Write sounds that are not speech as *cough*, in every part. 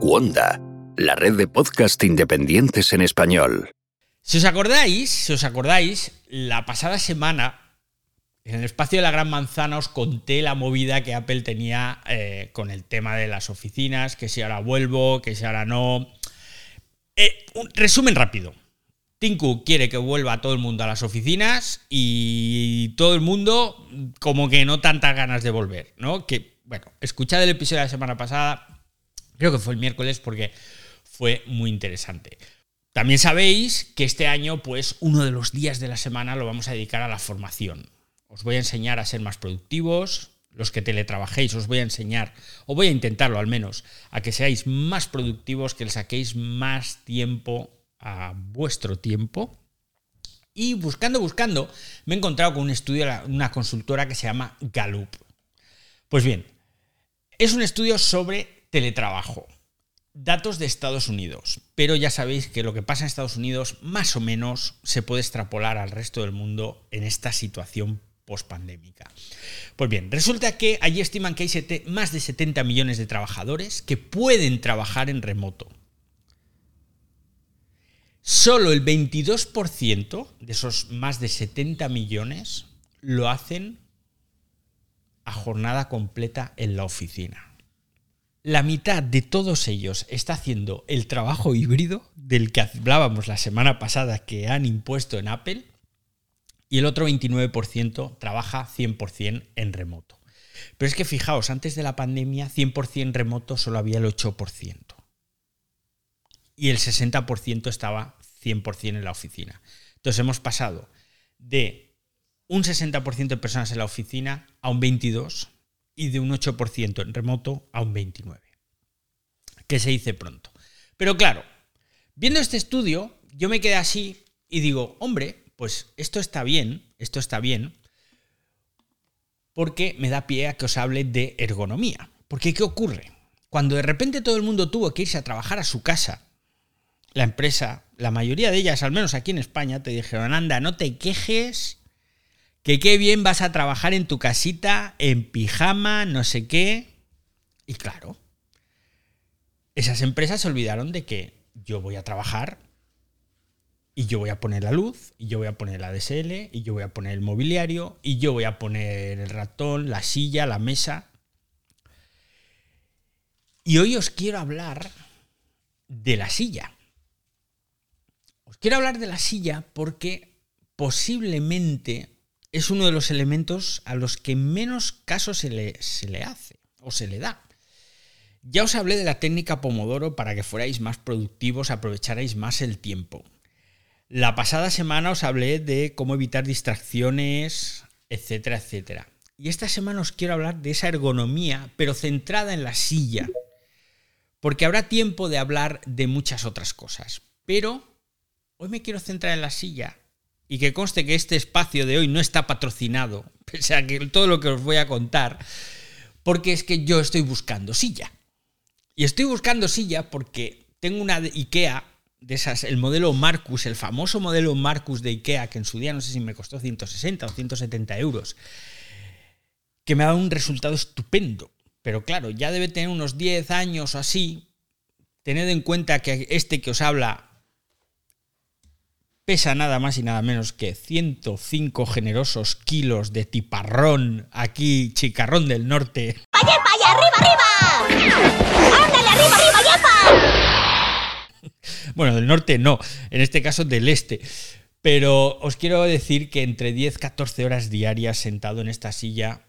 Wanda, la red de podcast independientes en español. Si os acordáis, si os acordáis, la pasada semana en el espacio de la Gran Manzana os conté la movida que Apple tenía eh, con el tema de las oficinas, que si ahora vuelvo, que si ahora no. Eh, un resumen rápido. Cook quiere que vuelva todo el mundo a las oficinas y todo el mundo como que no tantas ganas de volver, ¿no? Que, bueno, escuchad el episodio de la semana pasada, creo que fue el miércoles porque fue muy interesante. También sabéis que este año, pues, uno de los días de la semana lo vamos a dedicar a la formación. Os voy a enseñar a ser más productivos, los que teletrabajéis, os voy a enseñar, o voy a intentarlo al menos, a que seáis más productivos, que le saquéis más tiempo a vuestro tiempo. Y buscando, buscando, me he encontrado con un estudio una consultora que se llama Gallup. Pues bien, es un estudio sobre teletrabajo. Datos de Estados Unidos, pero ya sabéis que lo que pasa en Estados Unidos más o menos se puede extrapolar al resto del mundo en esta situación pospandémica. Pues bien, resulta que allí estiman que hay más de 70 millones de trabajadores que pueden trabajar en remoto solo el 22% de esos más de 70 millones lo hacen a jornada completa en la oficina. La mitad de todos ellos está haciendo el trabajo híbrido del que hablábamos la semana pasada que han impuesto en Apple y el otro 29% trabaja 100% en remoto. Pero es que fijaos, antes de la pandemia 100% remoto solo había el 8% y el 60% estaba 100% en la oficina. Entonces hemos pasado de un 60% de personas en la oficina a un 22% y de un 8% en remoto a un 29%. Que se dice pronto. Pero claro, viendo este estudio, yo me quedé así y digo, hombre, pues esto está bien, esto está bien, porque me da pie a que os hable de ergonomía. Porque ¿qué ocurre? Cuando de repente todo el mundo tuvo que irse a trabajar a su casa la empresa, la mayoría de ellas, al menos aquí en España, te dijeron, anda, no te quejes, que qué bien vas a trabajar en tu casita, en pijama, no sé qué. Y claro, esas empresas se olvidaron de que yo voy a trabajar y yo voy a poner la luz, y yo voy a poner la DSL, y yo voy a poner el mobiliario, y yo voy a poner el ratón, la silla, la mesa. Y hoy os quiero hablar de la silla. Quiero hablar de la silla porque posiblemente es uno de los elementos a los que menos caso se le, hace o se le da. Ya os hablé de la técnica Pomodoro para que fuerais más productivos, aprovecharais más el tiempo. La pasada semana os hablé de cómo evitar distracciones, etcétera, etcétera. Y esta semana os quiero hablar de esa ergonomía, pero centrada en la silla. Porque habrá tiempo de hablar de muchas otras cosas. Pero hoy me quiero centrar en la silla y que conste que este espacio de hoy no está patrocinado, *laughs* pese a que todo lo que os voy a contar, porque es que yo estoy buscando silla. Y estoy buscando silla porque tengo una de IKEA, de esas, el modelo Marcus, el famoso modelo Marcus de IKEA, que en su día no sé si me costó 160 o 170 euros, que me ha dado un resultado estupendo. Pero claro, ya debe tener unos 10 años o así. Tened en cuenta que este que os habla pesa nada más y nada menos que 105 generosos kilos de tiparrón aquí, chicarrón del norte. ¡Vaya, vaya, arriba, arriba! ¡Ándale, arriba, arriba, yepa! *laughs* Bueno, del norte no, en este caso del este. Pero os quiero decir que entre 10 14 horas diarias sentado en esta silla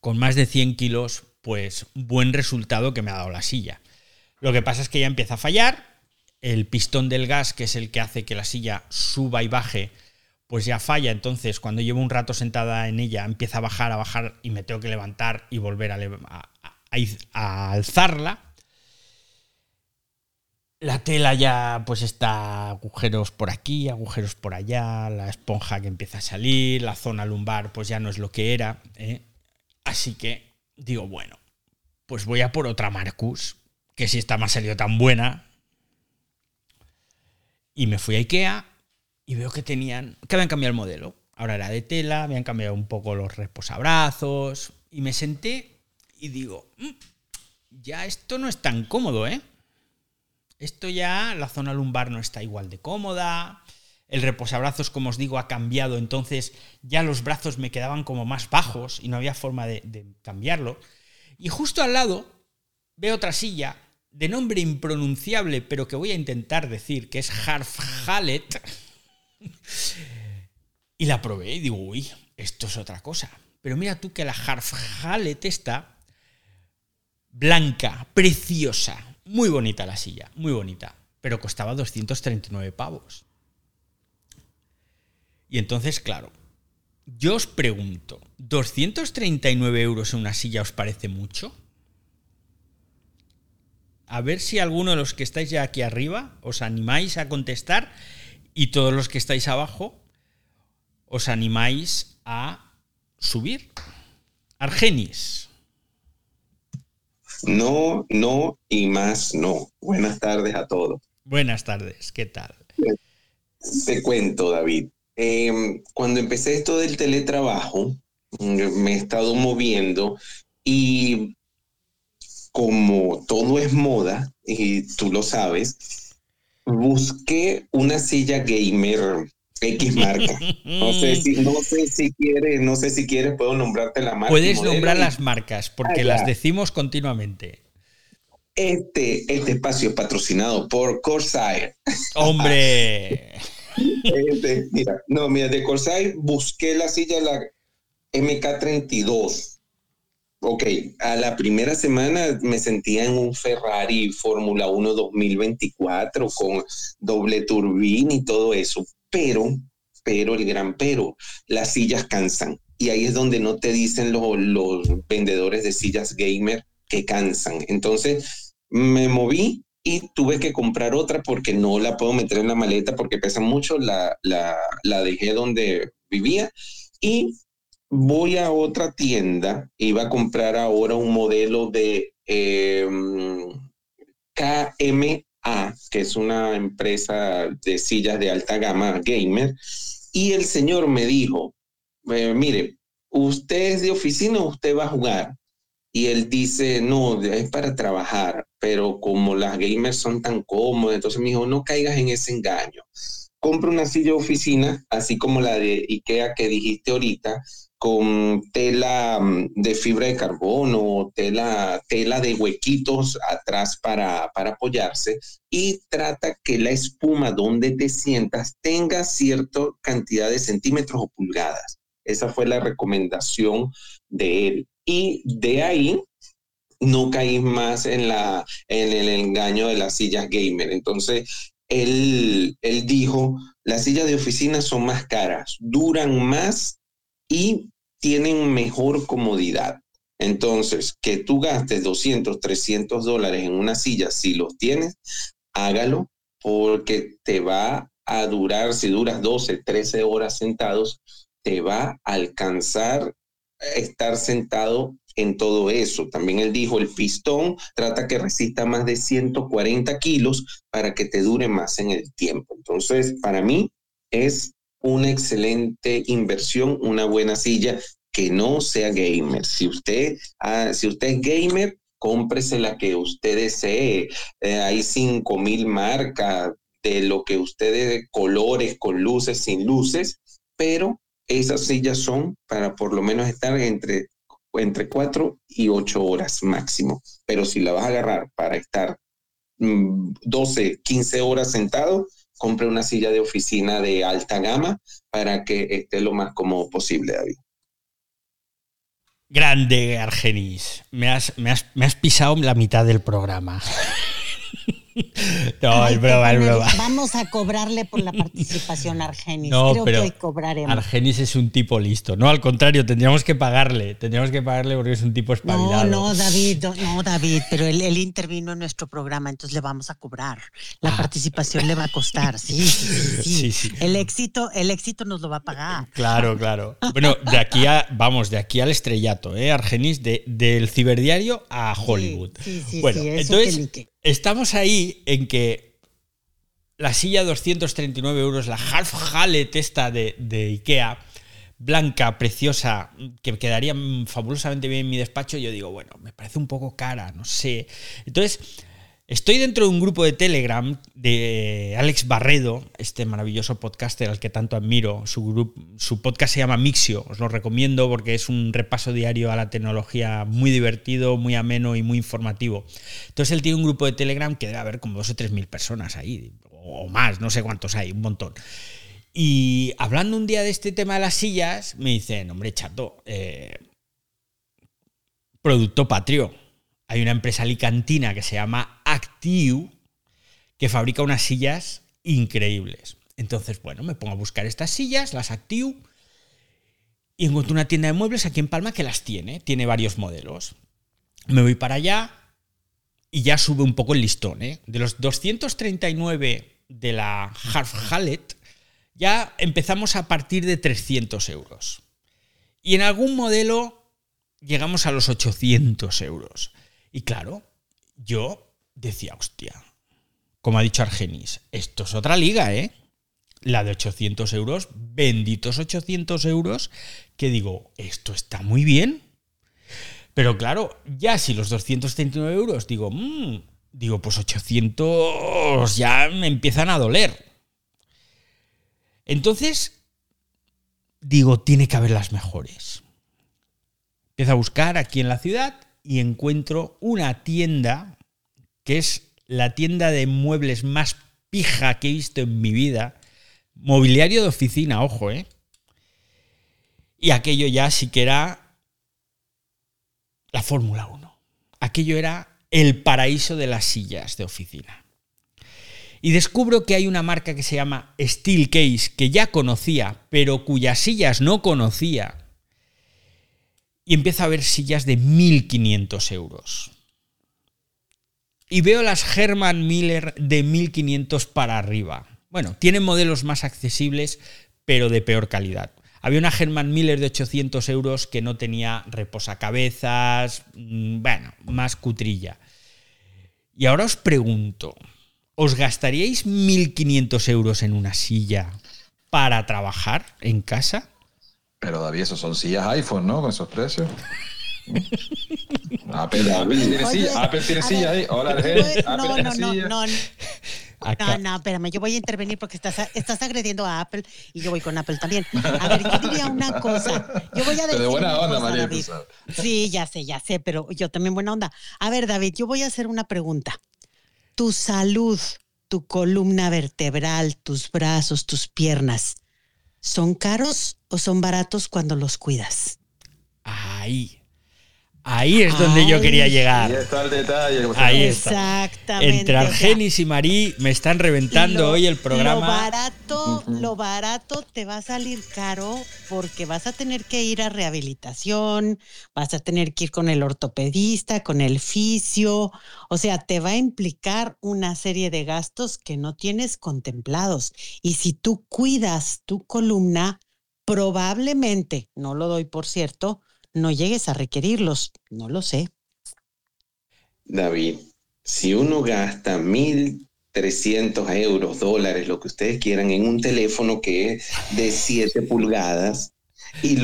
con más de 100 kilos, pues buen resultado que me ha dado la silla. Lo que pasa es que ya empieza a fallar, el pistón del gas, que es el que hace que la silla suba y baje, pues ya falla. Entonces, cuando llevo un rato sentada en ella, empieza a bajar, a bajar y me tengo que levantar y volver a, a, alzarla. La tela ya pues está agujeros por aquí, agujeros por allá, la esponja que empieza a salir, la zona lumbar pues ya no es lo que era. ¿eh? Así que digo, bueno, pues voy a por otra Marcus, que si esta me ha salido tan buena, y me fui a Ikea y veo que tenían, que habían cambiado el modelo. Ahora era de tela, habían cambiado un poco los reposabrazos y me senté y digo, "Mm, ya esto no es tan cómodo, ¿eh? Esto ya, la zona lumbar no está igual de cómoda, el reposabrazos, como os digo, ha cambiado, entonces ya los brazos me quedaban como más bajos y no había forma de, de cambiarlo. Y justo al lado veo otra silla de nombre impronunciable, pero que voy a intentar decir, que es Harf Hallet. y la probé y digo, uy, esto es otra cosa. Pero mira tú que la Harf Hallet está blanca, preciosa, muy bonita la silla, muy bonita, pero costaba 239 pavos. Y entonces, claro, yo os pregunto, ¿239 euros en una silla os parece mucho? A ver si alguno de los que estáis ya aquí arriba os animáis a contestar y todos los que estáis abajo os animáis a subir. Argenis. No, no y más no. Buenas tardes a todos. Buenas tardes, ¿qué tal? Te cuento, David. Eh, cuando empecé esto del teletrabajo, mm, me he estado moviendo y como todo es moda, y tú lo sabes, busqué una silla gamer X marca. No sé si, no sé si quieres, no sé si quieres, puedo nombrarte la marca. Puedes nombrar las marcas porque Ah, las decimos continuamente. Este, este espacio es patrocinado por Corsair. Hombre, Este, mira, no, mira, de Corsair busqué la silla, la MK32. Ok, a la primera semana me sentía en un Ferrari Fórmula 1 2024 con doble turbina y todo eso, pero, pero el gran pero, las sillas cansan. Y ahí es donde no te dicen los, los vendedores de sillas gamer que cansan. Entonces me moví y tuve que comprar otra porque no la puedo meter en la maleta porque pesa mucho. La, la, la dejé donde vivía y voy a otra tienda. Iba a comprar ahora un modelo de eh, KMA, que es una empresa de sillas de alta gama gamer. Y el señor me dijo, eh, mire, usted es de oficina usted va a jugar. Y él dice, no, es para trabajar, pero como las gamers son tan cómodas, entonces me dijo, no caigas en ese engaño. Compra una silla de oficina, así como la de IKEA que dijiste ahorita, con tela mm, de fibra de carbono, tela, tela de huequitos atrás para, para apoyarse y trata que la espuma donde te sientas tenga cierta cantidad de centímetros o pulgadas. Esa fue la recomendación de él. Y de ahí no caí más en, la, en el engaño de las sillas gamer. Entonces, él, él dijo, las sillas de oficina son más caras, duran más y tienen mejor comodidad. Entonces, que tú gastes 200, 300 dólares en una silla, si los tienes, hágalo porque te va a durar, si duras 12, 13 horas sentados, te va a alcanzar estar sentado en todo eso. También él dijo, el pistón trata que resista más de 140 kilos para que te dure más en el tiempo. Entonces, para mí es una excelente inversión, una buena silla que no sea gamer. Si usted, ah, si usted es gamer, cómprese la que usted desee. Eh, hay cinco mil marcas de lo que ustedes, colores, con luces, sin luces, pero esas sillas son para por lo menos estar entre, entre 4 y 8 horas máximo. Pero si la vas a agarrar para estar mm, 12, 15 horas sentado, compre una silla de oficina de alta gama para que esté lo más cómodo posible, David. grande Argenis. Me, has, me has pisado la mitad del programa. *laughs* no, es broma, es broma. Vamos a cobrarle por la participación a Argenis. No, Creo pero que hoy cobraremos. Argenis es un tipo listo. No, al contrario, tendríamos que pagarle. Tendríamos que pagarle porque es un tipo No, espabilado. no, David, no, no, David, pero él, él intervino en nuestro programa, entonces le vamos a cobrar. La Ah. participación le va a costar, sí, sí, sí, sí. Sí, sí. El éxito, el éxito nos lo va a pagar. Claro, claro. Bueno, de aquí a, vamos, de aquí al estrellato, ¿eh? Argenis, de, del ciberdiario a Hollywood. Sí, sí, bueno, sí, eso entonces. Estamos ahí en que la silla 239 euros, la Half Hallet esta de, de Ikea, blanca, preciosa, que quedaría fabulosamente bien en mi despacho, yo digo, bueno, me parece un poco cara, no sé. Entonces, estoy dentro de un grupo de Telegram de Alex Barredo, este maravilloso podcaster al que tanto admiro. Su, podcast se llama Mixio, os lo recomiendo porque es un repaso diario a la tecnología muy divertido, muy ameno y muy informativo. Entonces, él tiene un grupo de Telegram que debe haber como dos o tres mil personas ahí, o más, no sé cuántos hay, un montón. Y hablando un día de este tema de las sillas, me dicen, hombre, chato, eh, producto patrio. Hay una empresa alicantina que se llama Actiu que fabrica unas sillas increíbles. Entonces, bueno, me pongo a buscar estas sillas, las Actiu, y encuentro una tienda de muebles aquí en Palma que las tiene, tiene varios modelos. Me voy para allá y ya sube un poco el listón. ¿eh? De los 239 de la Half Hallet, ya empezamos a partir de 300 euros. Y en algún modelo llegamos a los 800 euros. Y claro, yo decía, hostia, como ha dicho Argenis, esto es otra liga, ¿eh? La de 800 euros, benditos 800 euros, que digo, esto está muy bien. Pero claro, ya si los 239 euros, digo, mmm, digo, pues 800 ya me empiezan a doler. Entonces, digo, tiene que haber las mejores. Empiezo a buscar aquí en la ciudad y encuentro una tienda que es la tienda de muebles más pija que he visto en mi vida. Mobiliario de oficina, ojo, ¿eh? Y aquello ya sí que era la Fórmula 1. Aquello era el paraíso de las sillas de oficina y descubro que hay una marca que se llama Steelcase, que ya conocía, pero cuyas sillas no conocía. Y empiezo a ver sillas de 1.500 euros. Y veo las Herman Miller de 1.500 para arriba. Bueno, tienen modelos más accesibles, pero de peor calidad. Había una Herman Miller de 800 euros que no tenía reposacabezas, mm, bueno, más cutrilla. Y ahora os pregunto, ¿os gastaríais 1.500 euros en una silla para trabajar en casa? Pero David, esos son sillas iPhone, ¿no? Con esos precios. *laughs* Apple, tiene silla, Apple tiene silla ahí. Hola, Apple no, tiene no, no, silla. no, no, no, espérame, yo voy a intervenir porque estás, estás agrediendo a Apple y yo voy con Apple también. A ver, yo diría una cosa. Yo voy a Pero decir de buena una onda, cosa, María, tú David. sabes. Sí, ya sé, ya sé, pero yo también buena onda. A ver, David, yo voy a hacer una pregunta. Tu salud, tu columna vertebral, tus brazos, tus piernas, ¿son caros o son baratos cuando los cuidas? Ahí. Ahí es donde yo quería Ay. Ahí llegar. está el detalle. Ahí está. Exactamente. Entre Argenis y Marí me están reventando lo- hoy el Lo programa. barato, lo barato te va a salir caro porque vas a tener que ir a rehabilitación, vas a tener que ir con el ortopedista, con el fisio, o sea, te va a implicar una serie de gastos que no tienes contemplados. Y si tú cuidas tu columna, probablemente, no lo doy por cierto, no llegues a requerirlos, no lo sé. David, si uno gasta 1.300 euros, dólares, lo que ustedes quieran, en un teléfono que es de 7 pulgadas y,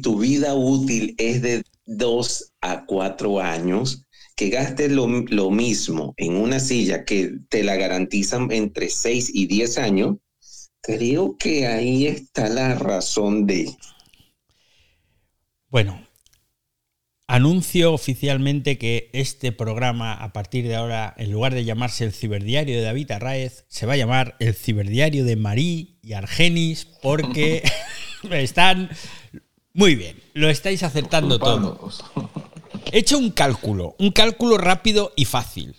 tu vida útil es de 2 a 4 años, que gastes lo, lo mismo en una silla que te la garantizan entre 6 y 10 años, creo que ahí está la razón de... Bueno, anuncio oficialmente que este programa, a partir de ahora, en lugar de llamarse el Ciberdiario de David Arraez, se va a llamar el Ciberdiario de Marí y Argenis, porque *laughs* están muy bien, lo estáis acertando todo. He hecho un cálculo, un cálculo rápido y fácil.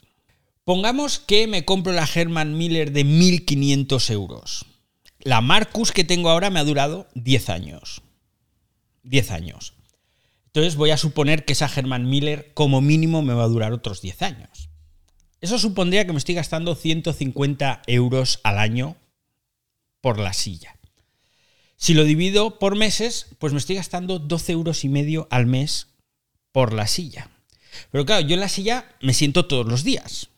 Pongamos que me compro la Herman Miller de 1500 euros. La Marcus que tengo ahora me ha durado 10 años. 10 años. Entonces voy a suponer que esa Herman Miller como mínimo me va a durar otros 10 años. Eso supondría que me estoy gastando 150 euros al año por la silla. Si lo divido por meses, pues me estoy gastando 12 euros y medio al mes por la silla. Pero claro, yo en la silla me siento todos los días,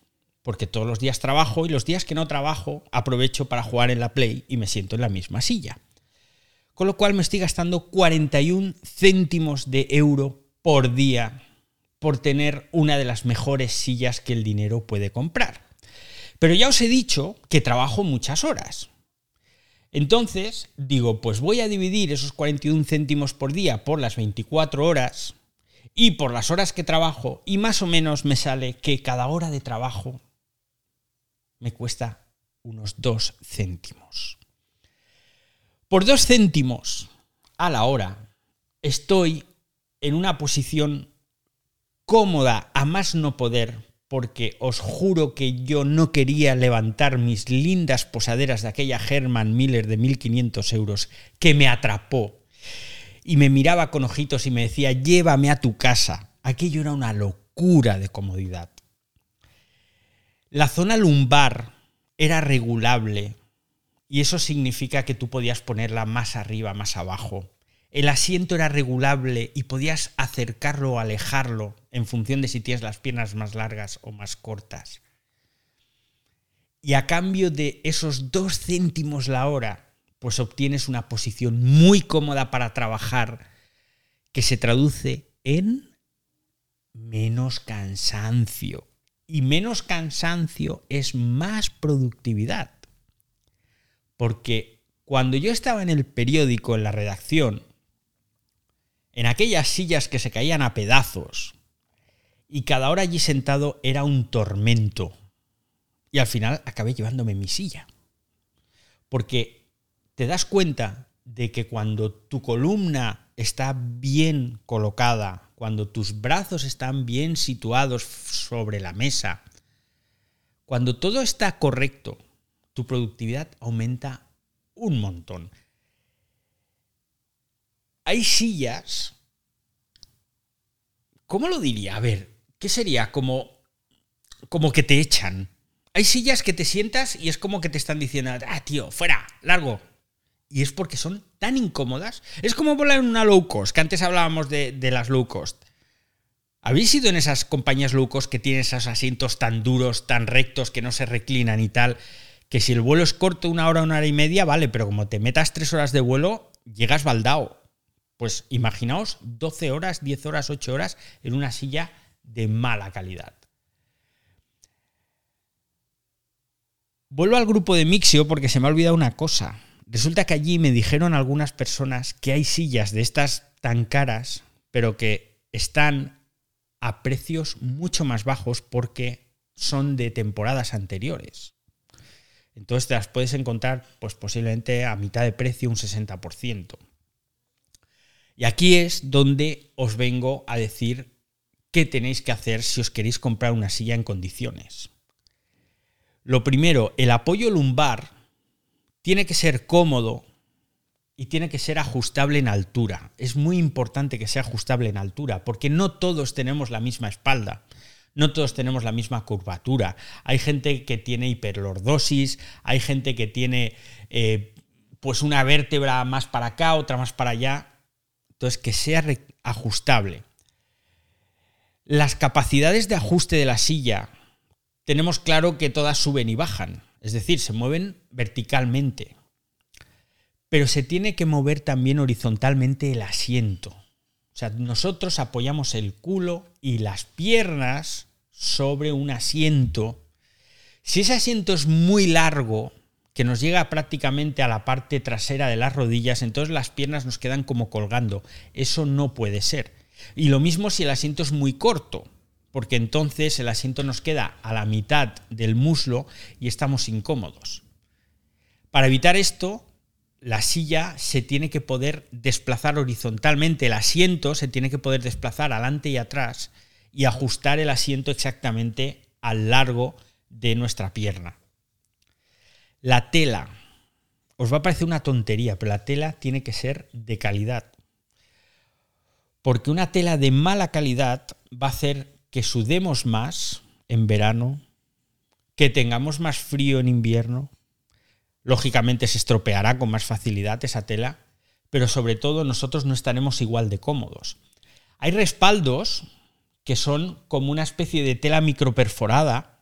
porque todos los días trabajo y los días que no trabajo aprovecho para jugar en la Play y me siento en la misma silla. Con lo cual me estoy gastando 41 céntimos de euro por día por tener una de las mejores sillas que el dinero puede comprar. Pero ya os he dicho que trabajo muchas horas. Entonces, digo, pues voy a dividir esos 41 céntimos por día por las 24 horas y por las horas que trabajo y más o menos me sale que cada hora de trabajo me cuesta unos 2 céntimos. Por 2 céntimos a la hora estoy en una posición cómoda a más no poder porque os juro que yo no quería levantar mis lindas posaderas de aquella Herman Miller de 1500 euros que me atrapó y me miraba con ojitos y me decía, llévame a tu casa. Aquello era una locura de comodidad. La zona lumbar era regulable y eso significa que tú podías ponerla más arriba, más abajo. El asiento era regulable y podías acercarlo o alejarlo en función de si tienes las piernas más largas o más cortas. Y a cambio de esos dos céntimos la hora, pues obtienes una posición muy cómoda para trabajar que se traduce en menos cansancio. Y menos cansancio es más productividad. Porque cuando yo estaba en el periódico, en la redacción, en aquellas sillas que se caían a pedazos, y cada hora allí sentado era un tormento. Y al final acabé llevándome mi silla. Porque te das cuenta de que cuando tu columna está bien colocada, cuando tus brazos están bien situados sobre la mesa, cuando todo está correcto, tu productividad aumenta un montón hay sillas. ¿Cómo lo diría? A ver, ¿qué sería? Como, como que te echan. Hay sillas que te sientas y es como que te están diciendo, ah, tío, fuera, largo. Y es porque son tan incómodas. Es como volar en una low cost, que antes hablábamos de, las low cost. ¿Habéis ido en esas compañías low cost que tienen esos asientos tan duros, tan rectos, que no se reclinan y tal? Que si el vuelo es corto, una hora, una hora y media, vale, pero como te metas tres horas de vuelo, llegas baldao. Pues imaginaos 12 horas, 10 horas, 8 horas en una silla de mala calidad. Vuelvo al grupo de Mixio porque se me ha olvidado una cosa. Resulta que allí me dijeron algunas personas que hay sillas de estas tan caras, pero que están a precios mucho más bajos porque son de temporadas anteriores. Entonces te las puedes encontrar pues posiblemente a mitad de precio, un 60%. Y aquí es donde os vengo a decir qué tenéis que hacer si os queréis comprar una silla en condiciones. Lo primero, el apoyo lumbar tiene que ser cómodo y tiene que ser ajustable en altura. Es muy importante que sea ajustable en altura, porque no todos tenemos la misma espalda, no todos tenemos la misma curvatura. Hay gente que tiene hiperlordosis, hay gente que tiene eh, pues una vértebra más para acá, otra más para allá. Entonces, que sea ajustable. Las capacidades de ajuste de la silla, tenemos claro que todas suben y bajan, es decir, se mueven verticalmente. Pero se tiene que mover también horizontalmente el asiento. O sea, nosotros apoyamos el culo y las piernas sobre un asiento. Si ese asiento es muy largo, que nos llega prácticamente a la parte trasera de las rodillas, entonces las piernas nos quedan como colgando. Eso no puede ser. Y lo mismo si el asiento es muy corto, porque entonces el asiento nos queda a la mitad del muslo y estamos incómodos. Para evitar esto, la silla se tiene que poder desplazar horizontalmente, el asiento se tiene que poder desplazar adelante y atrás y ajustar el asiento exactamente al largo de nuestra pierna. La tela. Os va a parecer una tontería, pero la tela tiene que ser de calidad. Porque una tela de mala calidad va a hacer que sudemos más en verano, que tengamos más frío en invierno. Lógicamente se estropeará con más facilidad esa tela, pero sobre todo nosotros no estaremos igual de cómodos. Hay respaldos que son como una especie de tela microperforada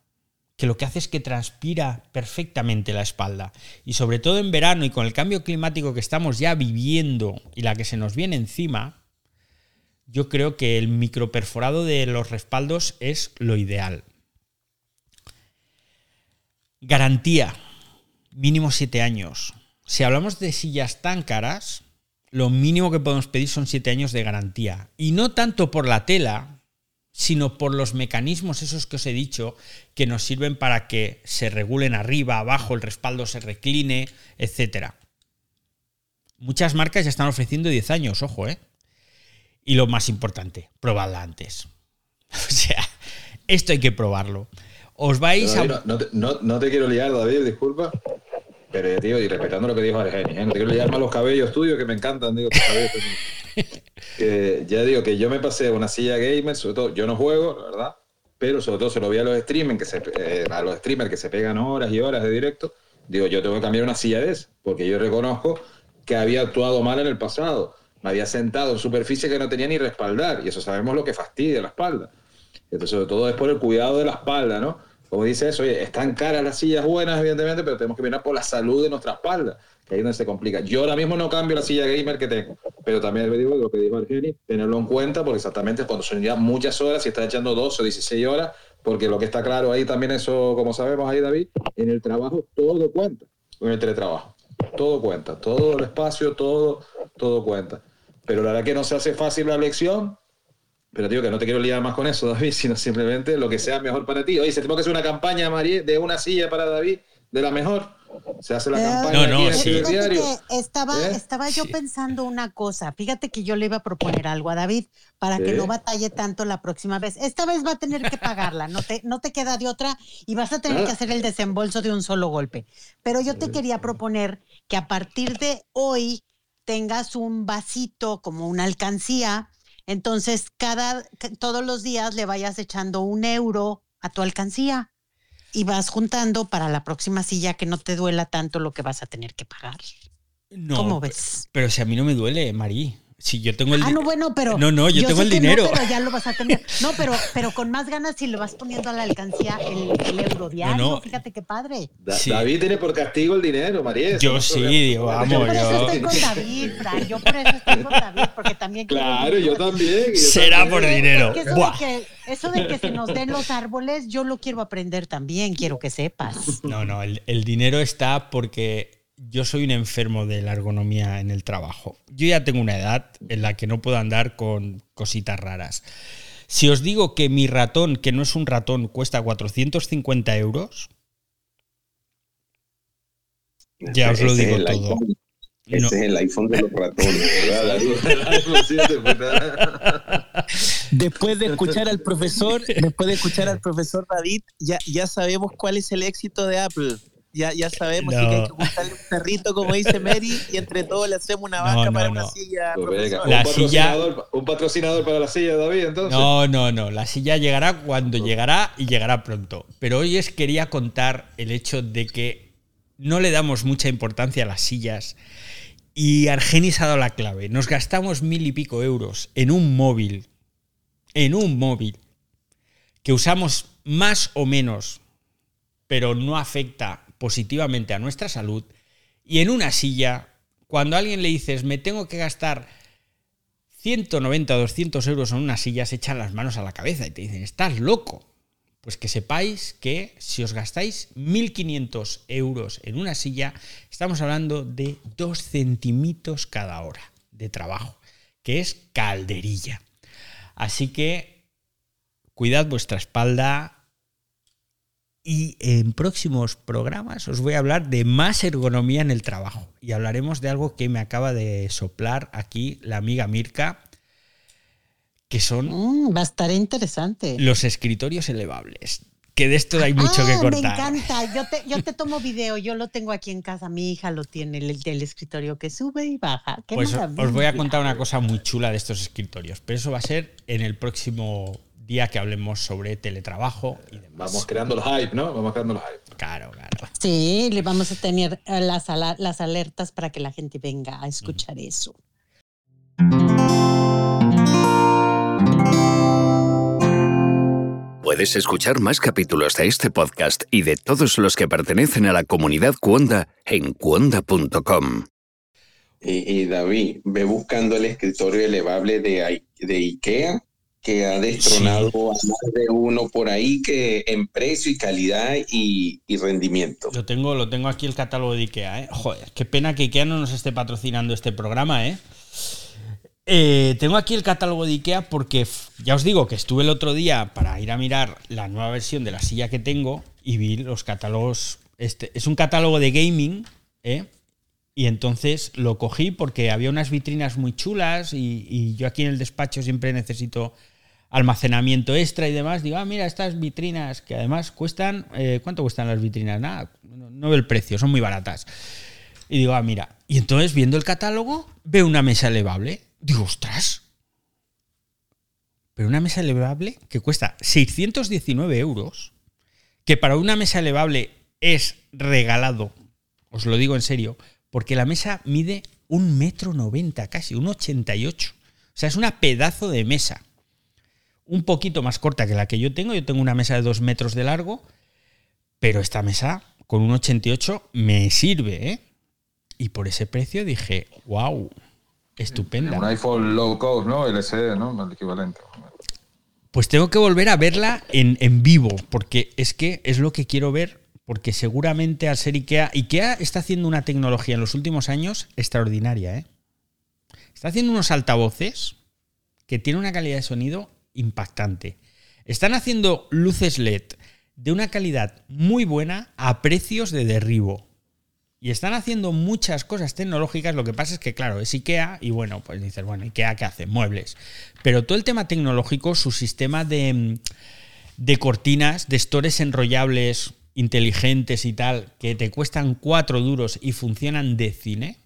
que lo que hace es que transpira perfectamente la espalda. Y sobre todo en verano y con el cambio climático que estamos ya viviendo y la que se nos viene encima, yo creo que el microperforado de los respaldos es lo ideal. Garantía, mínimo 7 años. Si hablamos de sillas tan caras, lo mínimo que podemos pedir son 7 años de garantía. Y no tanto por la tela, sino por los mecanismos esos que os he dicho que nos sirven para que se regulen arriba, abajo, el respaldo se recline, etc. Muchas marcas ya están ofreciendo 10 años, ojo, ¿eh? Y lo más importante, probadla antes. *laughs* O sea, esto hay que probarlo. Os vais David, a... no, no te, no- no te quiero liar, David, disculpa. Pero, tío, y respetando lo que dijo Argeni, ¿eh? no te quiero liar más los cabellos tuyos que me encantan, digo, tus cabellos también. *laughs* Que ya digo que yo me pasé una silla gamer, sobre todo, yo no juego, la verdad, pero sobre todo se lo vi a los streamers que se, eh, a los streamers que se pegan horas y horas de directo. Digo, yo tengo que cambiar una silla de esa, porque yo reconozco que había actuado mal en el pasado. Me había sentado en superficie que no tenía ni respaldar, y eso sabemos lo que fastidia la espalda. Entonces, sobre todo es por el cuidado de la espalda, ¿no? Como dice eso, oye, están caras las sillas buenas, evidentemente, pero tenemos que mirar por la salud de nuestra espalda, que ahí es donde se complica. Yo ahora mismo no cambio la silla gamer que tengo, pero también digo lo que dijo Argeni, tenerlo en cuenta, porque exactamente cuando son ya muchas horas, si estás echando 12 o 16 horas, porque lo que está claro ahí también, eso, como sabemos ahí, David, en el trabajo todo cuenta, en el teletrabajo, todo cuenta, todo el espacio, todo, todo cuenta. Pero la verdad que no se hace fácil la elección, pero digo que no te quiero liar más con eso, *laughs* David, sino simplemente lo que sea mejor para ti. Oye, se tengo que hacer una campaña, María, de una silla para David, de la mejor. Se hace la Eh, campaña No, no, sí. Diario. que estaba, ¿Eh? estaba yo Sí. pensando una cosa. Fíjate que yo le iba a proponer algo a David para que Sí. no batalle tanto la próxima vez. Esta vez va a tener que pagarla, no te, no te queda de otra y vas a tener Ah. que hacer el desembolso de un solo golpe. Pero yo te quería proponer que a partir de hoy tengas un vasito como una alcancía. Entonces, cada, ca- todos los días le vayas echando un euro a tu alcancía y vas juntando para la próxima silla que no te duela tanto lo que vas a tener que pagar. No, ¿Cómo ves? Pero si a mí no me duele, Marí. Si yo tengo el... Ah, di- no, bueno, pero. No, no, yo tengo sé el que no, dinero. pero ya lo vas a tener. *laughs* No, pero, pero con más ganas si le vas poniendo a la alcancía el, el euro diario. no. Fíjate qué padre. Da- Sí. David tiene por castigo el dinero, María. Yo sí, digo, Yo vamos, por eso yo- estoy con David, Fran. Yo por eso estoy con David, porque también. quiero Claro, dinero. yo también. yo Será también. por dinero. Eso, Buah. de que, eso de que se nos den los árboles, yo lo quiero aprender también, quiero que sepas. No, no, el, el dinero está porque yo soy un enfermo de la ergonomía en el trabajo. Yo ya tengo una edad en la que no puedo andar con cositas raras. Si os digo que mi ratón, que no es un ratón, cuesta 450 euros, ya os lo es digo todo. iPhone. Ese No. es el iPhone de los ratones. *laughs* Después de escuchar al profesor, después de escuchar al profesor David, ya, ya sabemos cuál es el éxito de Apple. Ya, ya sabemos No. que hay que juntarle un perrito, como dice Mary, y entre todos le hacemos una No, vaca no, para no. una silla. Pues La un, silla- patrocinador, un patrocinador para la silla de David, entonces. No, no, no. La silla llegará cuando llegará y llegará pronto. Pero hoy os quería contar el hecho de que no le damos mucha importancia a las sillas. Y Argenis ha dado la clave. Nos gastamos mil y pico euros en un móvil. En un móvil. Que usamos más o menos. Pero no afecta positivamente a nuestra salud. Y en una silla, cuando a alguien le dices, me tengo que gastar 190 o 200 euros en una silla, se echan las manos a la cabeza y te dicen, estás loco. Pues que sepáis que si os gastáis 1.500 euros en una silla, estamos hablando de 2 centímetros cada hora de trabajo, que es calderilla. Así que cuidad vuestra espalda y en próximos programas os voy a hablar de más ergonomía en el trabajo y hablaremos de algo que me acaba de soplar aquí la amiga Mirka, que son Mm, va a estar interesante. los escritorios elevables. Que de esto hay mucho Ah, que Me cortar. encanta. *laughs* Yo te, yo te tomo video. Yo lo tengo aquí en casa. Mi hija lo tiene, el del escritorio que sube y baja. Qué Pues os os voy a contar una cosa muy chula de estos escritorios, pero eso va a ser en el próximo día que hablemos sobre teletrabajo y demás. Vamos creando los hype, ¿no? Vamos creando los hype. Claro, claro. Sí, le vamos a tener eh, las, las alertas para que la gente venga a escuchar eso. Puede Puedes escuchar más capítulos de este podcast y de todos los que pertenecen a la comunidad Cuonda en cuonda.com. Y, y David, ve buscando el escritorio elevable de, I- de IKEA, que ha destronado a más de uno por ahí que en precio y calidad y, y rendimiento. Lo tengo, lo tengo aquí el catálogo de Ikea, ¿eh? Joder, qué pena que Ikea no nos esté patrocinando este programa, ¿eh? Eh, tengo aquí el catálogo de Ikea porque ya os digo que estuve el otro día para ir a mirar la nueva versión de la silla que tengo y vi los catálogos. Este, es un catálogo de gaming, ¿eh? Y entonces lo cogí porque había unas vitrinas muy chulas y, yo aquí en el despacho siempre necesito almacenamiento extra y demás. Digo, ah, mira, estas vitrinas que además cuestan. eh, ¿Cuánto cuestan las vitrinas? Nada, no, no veo el precio, son muy baratas. Y digo, ah, mira. Y entonces viendo el catálogo, veo una mesa elevable. Digo, ostras. Pero una mesa elevable que cuesta 619 euros, que para una mesa elevable es regalado, os lo digo en serio, porque la mesa mide un metro noventa casi, un 88. O sea, es una pedazo de mesa. Un poquito más corta que la que yo tengo. Yo tengo una mesa de dos metros de largo, pero esta mesa con un 88 me sirve, ¿eh? Y por ese precio dije, wow, estupenda. Un iPhone low cost, ¿no? LCD, ¿no? El equivalente. Pues tengo que volver a verla en, en vivo, porque es que es lo que quiero ver, porque seguramente al ser IKEA, IKEA está haciendo una tecnología en los últimos años extraordinaria, ¿eh? Está haciendo unos altavoces que tienen una calidad de sonido impactante. Están haciendo luces LED de una calidad muy buena a precios de derribo. Y están haciendo muchas cosas tecnológicas. Lo que pasa es que, claro, es IKEA y bueno, pues dices, bueno, IKEA qué hace? Muebles. Pero todo el tema tecnológico, su sistema de, de cortinas, de stores enrollables inteligentes y tal, que te cuestan cuatro duros y funcionan de cine,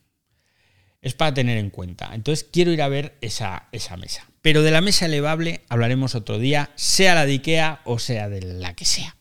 es para tener en cuenta. Entonces quiero ir a ver esa, esa mesa. Pero de la mesa elevable hablaremos otro día, sea la de IKEA o sea de la que sea.